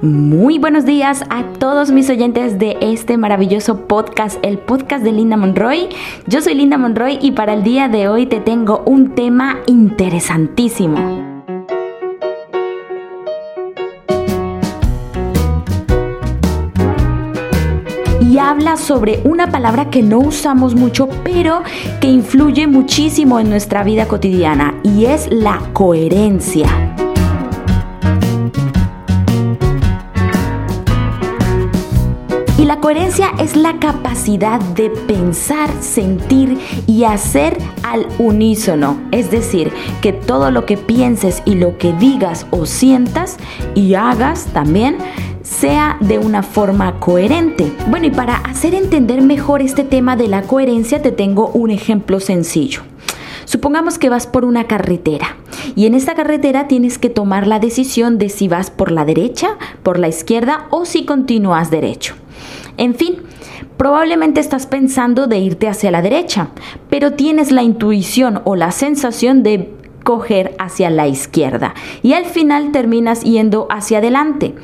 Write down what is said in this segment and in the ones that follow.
Muy buenos días a todos mis oyentes de este maravilloso podcast, el podcast de Linda Monroy. Yo soy Linda Monroy y para el día de hoy te tengo un tema interesantísimo. y habla sobre una palabra que no usamos mucho, pero que influye muchísimo en nuestra vida cotidiana, y es la coherencia. Y la coherencia es la capacidad de pensar, sentir y hacer al unísono. Es decir, que todo lo que pienses y lo que digas o sientas y hagas también sea de una forma coherente. Bueno, y para hacer entender mejor este tema de la coherencia te tengo un ejemplo sencillo. Supongamos que vas por una carretera y en esta carretera tienes que tomar la decisión de si vas por la derecha, por la izquierda o si continúas derecho. En fin, probablemente estás pensando de irte hacia la derecha, pero tienes la intuición o la sensación de coger hacia la izquierda y al final terminas yendo hacia adelante.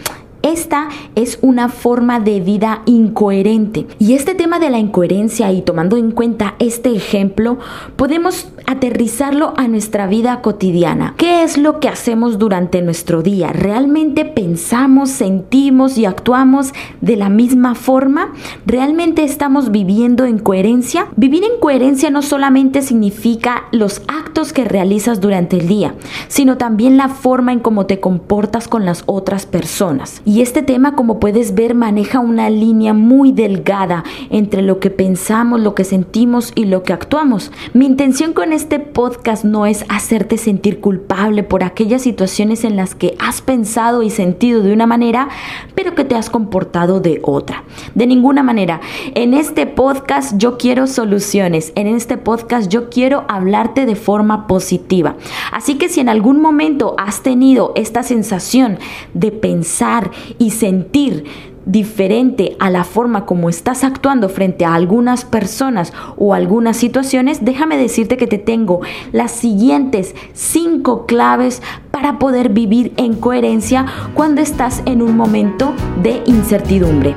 Esta es una forma de vida incoherente. Y este tema de la incoherencia y tomando en cuenta este ejemplo, podemos aterrizarlo a nuestra vida cotidiana. ¿Qué es lo que hacemos durante nuestro día? ¿Realmente pensamos, sentimos y actuamos de la misma forma? ¿Realmente estamos viviendo en coherencia? Vivir en coherencia no solamente significa los actos que realizas durante el día, sino también la forma en cómo te comportas con las otras personas. Y este tema, como puedes ver, maneja una línea muy delgada entre lo que pensamos, lo que sentimos y lo que actuamos. Mi intención con este podcast no es hacerte sentir culpable por aquellas situaciones en las que has pensado y sentido de una manera, pero que te has comportado de otra. De ninguna manera. En este podcast yo quiero soluciones. En este podcast yo quiero hablarte de forma positiva. Así que si en algún momento has tenido esta sensación de pensar y sentir diferente a la forma como estás actuando frente a algunas personas o algunas situaciones, déjame decirte que te tengo las siguientes cinco claves para poder vivir en coherencia cuando estás en un momento de incertidumbre.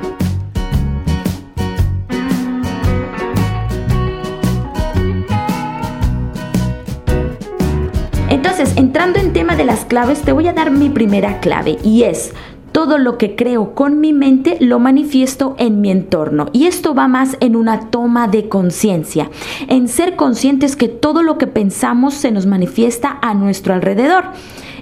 Entonces, entrando en tema de las claves, te voy a dar mi primera clave y es todo lo que creo con mi mente lo manifiesto en mi entorno. Y esto va más en una toma de conciencia, en ser conscientes que todo lo que pensamos se nos manifiesta a nuestro alrededor.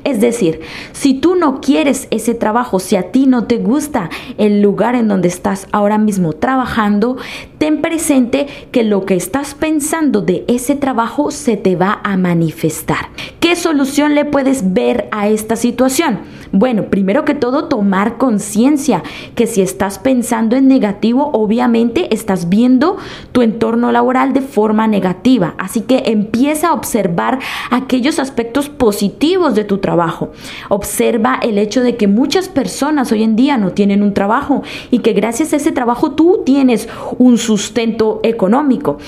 Es decir, si tú no quieres ese trabajo, si a ti no te gusta el lugar en donde estás ahora mismo trabajando, ten presente que lo que estás pensando de ese trabajo se te va a manifestar. ¿Qué solución le puedes ver a esta situación? Bueno, primero que todo, tomar conciencia que si estás pensando en negativo, obviamente estás viendo tu entorno laboral de forma negativa. Así que empieza a observar aquellos aspectos positivos de tu trabajo. Observa el hecho de que muchas personas hoy en día no tienen un trabajo y que gracias a ese trabajo tú tienes un sustento económico.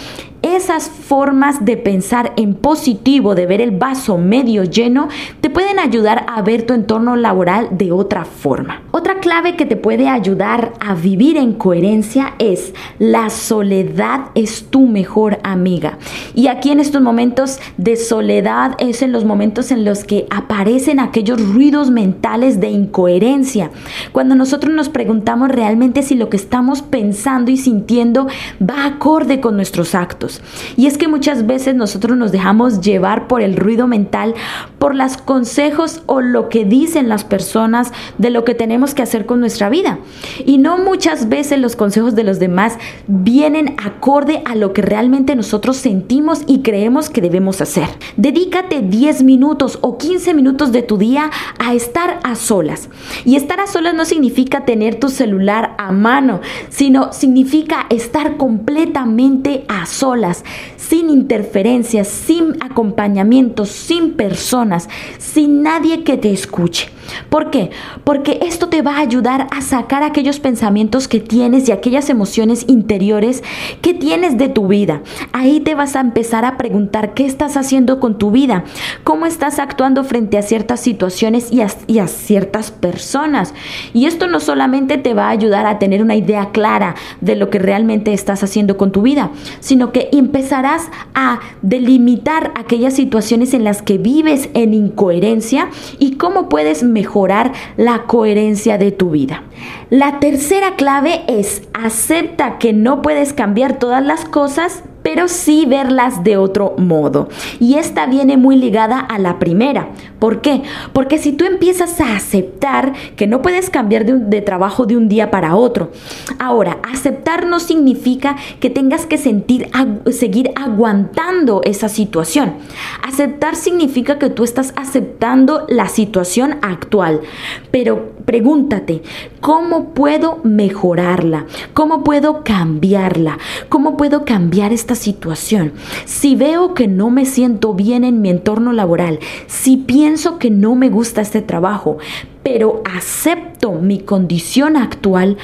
Esas formas de pensar en positivo, de ver el vaso medio lleno, te pueden ayudar a ver tu entorno laboral de otra forma. Otra clave que te puede ayudar a vivir en coherencia es la soledad es tu mejor amiga. Y aquí en estos momentos de soledad es en los momentos en los que aparecen aquellos ruidos mentales de incoherencia. Cuando nosotros nos preguntamos realmente si lo que estamos pensando y sintiendo va acorde con nuestros actos. Y es que muchas veces nosotros nos dejamos llevar por el ruido mental, por los consejos o lo que dicen las personas de lo que tenemos que hacer con nuestra vida. Y no muchas veces los consejos de los demás vienen acorde a lo que realmente nosotros sentimos y creemos que debemos hacer. Dedícate 10 minutos o 15 minutos de tu día a estar a solas. Y estar a solas no significa tener tu celular a mano, sino significa estar completamente a solas sin interferencias, sin acompañamiento, sin personas, sin nadie que te escuche. ¿Por qué? Porque esto te va a ayudar a sacar aquellos pensamientos que tienes y aquellas emociones interiores que tienes de tu vida. Ahí te vas a empezar a preguntar qué estás haciendo con tu vida, cómo estás actuando frente a ciertas situaciones y a, ciertas personas. Y esto no solamente te va a ayudar a tener una idea clara de lo que realmente estás haciendo con tu vida, sino que empezarás a delimitar aquellas situaciones en las que vives en incoherencia y cómo puedes mejorar la coherencia de tu vida. La tercera clave es acepta que no puedes cambiar todas las cosas, pero sí verlas de otro modo. Y esta viene muy ligada a la primera. ¿Por qué? Porque si tú empiezas a aceptar que no puedes cambiar de, trabajo de un día para otro. Ahora, aceptar no significa que tengas que sentir, seguir aguantando esa situación. Aceptar significa que tú estás aceptando la situación actual. Pero pregúntate, ¿cómo puedo mejorarla? ¿Cómo puedo cambiarla? ¿Cómo puedo cambiar esta situación, si veo que no me siento bien en mi entorno laboral, si pienso que no me gusta este trabajo, pero acepto mi condición actual,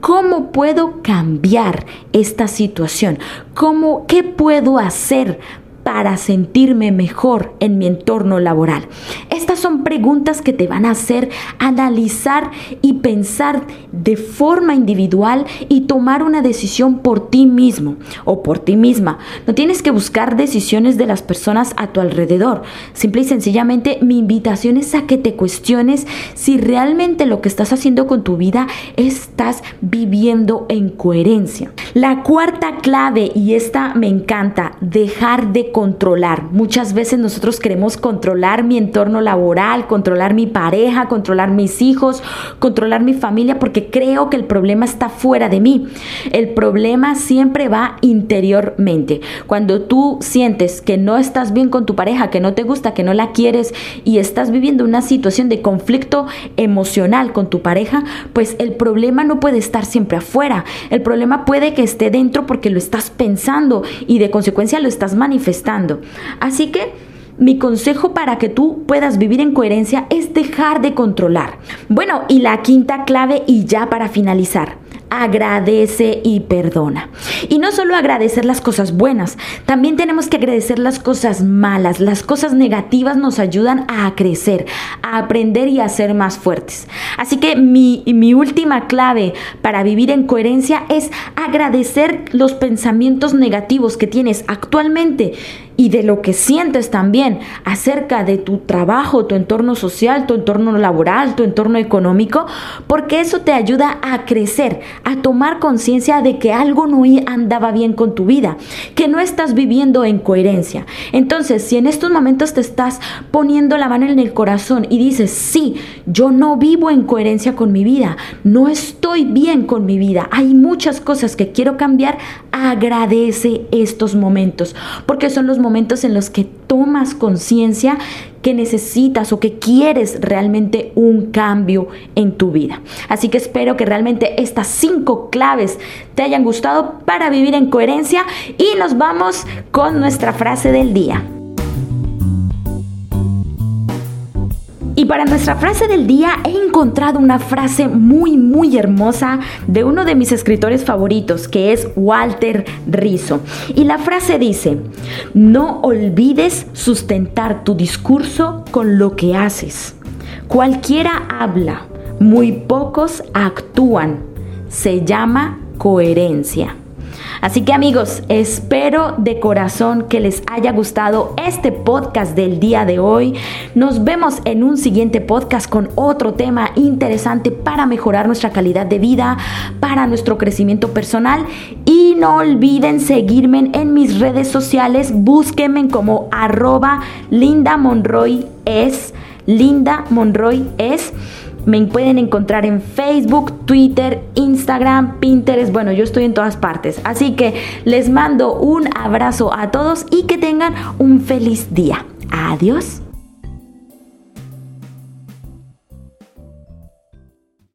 ¿cómo puedo cambiar esta situación? ¿Cómo, ¿Qué puedo hacer para sentirme mejor en mi entorno laboral? Estas son preguntas que te van a hacer analizar y pensar de forma individual y tomar una decisión por ti mismo o por ti misma. No tienes que buscar decisiones de las personas a tu alrededor. Simple y sencillamente mi invitación es a que te cuestiones si realmente lo que estás haciendo con tu vida estás viviendo en coherencia. La cuarta clave, y esta me encanta, dejar de controlar. Muchas veces nosotros queremos controlar mi entorno laboral, controlar mi pareja, controlar mis hijos, controlar mi familia, porque creo que el problema está fuera de mí. El problema siempre va interiormente. Cuando tú sientes que no estás bien con tu pareja, que no te gusta, que no la quieres y estás viviendo una situación de conflicto emocional con tu pareja, pues el problema no puede estar siempre afuera. El problema puede que esté dentro porque lo estás pensando y de consecuencia lo estás manifestando Así que mi consejo para que tú puedas vivir en coherencia es dejar de controlar. Bueno, y la quinta clave y ya para finalizar agradece y perdona. Y no solo agradecer las cosas buenas, también tenemos que agradecer las cosas malas. Las cosas negativas nos ayudan a crecer, a aprender y a ser más fuertes. Así que mi, mi última clave para vivir en coherencia es agradecer los pensamientos negativos que tienes actualmente y de lo que sientes también acerca de tu trabajo, tu entorno social, tu entorno laboral, tu entorno económico, porque eso te ayuda a crecer, a tomar conciencia de que algo no andaba bien con tu vida, que no estás viviendo en coherencia. Entonces, si en estos momentos te estás poniendo la mano en el corazón y dices, sí, yo no vivo en coherencia con mi vida, no estoy bien con mi vida, hay muchas cosas que quiero cambiar, agradece estos momentos, porque son los momentos en los que tomas conciencia que necesitas o que quieres realmente un cambio en tu vida. Así que espero que realmente estas cinco claves te hayan gustado para vivir en coherencia y nos vamos con nuestra frase del día. Y para nuestra frase del día he encontrado una frase muy muy hermosa de uno de mis escritores favoritos, que es Walter Rizzo. Y la frase dice, no olvides sustentar tu discurso con lo que haces. Cualquiera habla, muy pocos actúan. Se llama coherencia. Así que amigos, espero de corazón que les haya gustado este podcast del día de hoy. Nos vemos en un siguiente podcast con otro tema interesante para mejorar nuestra calidad de vida, para nuestro crecimiento personal. Y no olviden seguirme en mis redes sociales. Búsquenme como arroba Linda Monroy es. Linda Monroy es. Me pueden encontrar en Facebook, Twitter, Instagram, Pinterest. Bueno, yo estoy en todas partes. Así que les mando un abrazo a todos y que tengan un feliz día. Adiós.